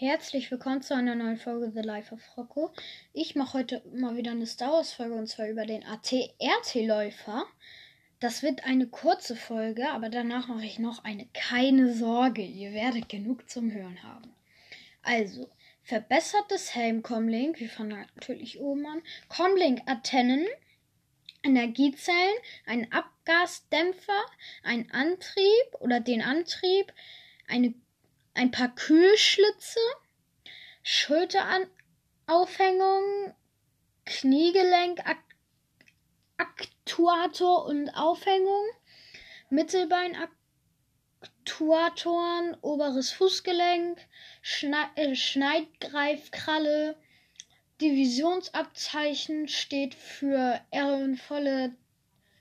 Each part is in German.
Herzlich willkommen zu einer neuen Folge The Life of Rocco. Ich mache heute mal wieder eine Star Wars Folge und zwar über den AT-RT-Läufer. Das wird eine kurze Folge, aber danach mache ich noch eine. Keine Sorge, ihr werdet genug zum Hören haben. Also, verbessertes Helm-Comlink, wir fangen natürlich oben an. Comlink-Antennen, Energiezellen, ein Abgasdämpfer, ein Antrieb oder den Antrieb, eine ein paar Kühlschlitze, Schulteraufhängung, Kniegelenkaktuator und Aufhängung, Mittelbeinaktuatoren, oberes Fußgelenk, Schne äh, Schneidgreifkralle, Divisionsabzeichen steht für ehrenvolle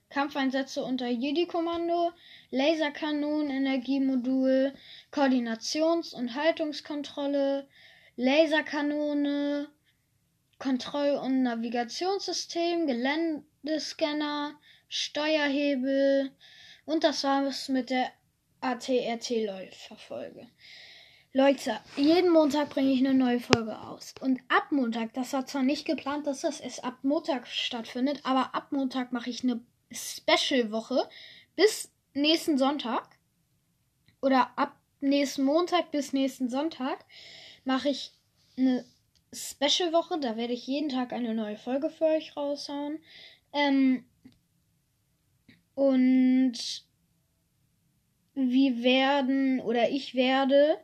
Kampfeinsätze unter Jedi-Kommando, Laserkanonen, Energiemodul, Koordinations- und Haltungskontrolle, Laserkanone, Kontroll- und Navigationssystem, Geländescanner, Steuerhebel und das war es mit der ATRT-Läuferfolge. Leute, jeden Montag bringe ich eine neue Folge aus. Und ab Montag, das war zwar nicht geplant, dass das erst ab Montag stattfindet, aber ab Montag mache ich eine Special-Woche bis nächsten Sonntag oder ab nächsten Montag bis nächsten Sonntag mache ich eine Special-Woche. Da werde ich jeden Tag eine neue Folge für euch raushauen. Ähm, und wir werden oder ich werde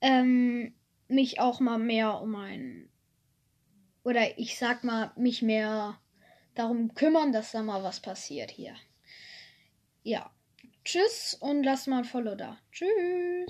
ähm, mich auch mal mehr um ein oder ich sag mal mich mehr darum kümmern, dass da mal was passiert hier. Ja. Tschüss und lasst mal ein Follow da. Tschüss.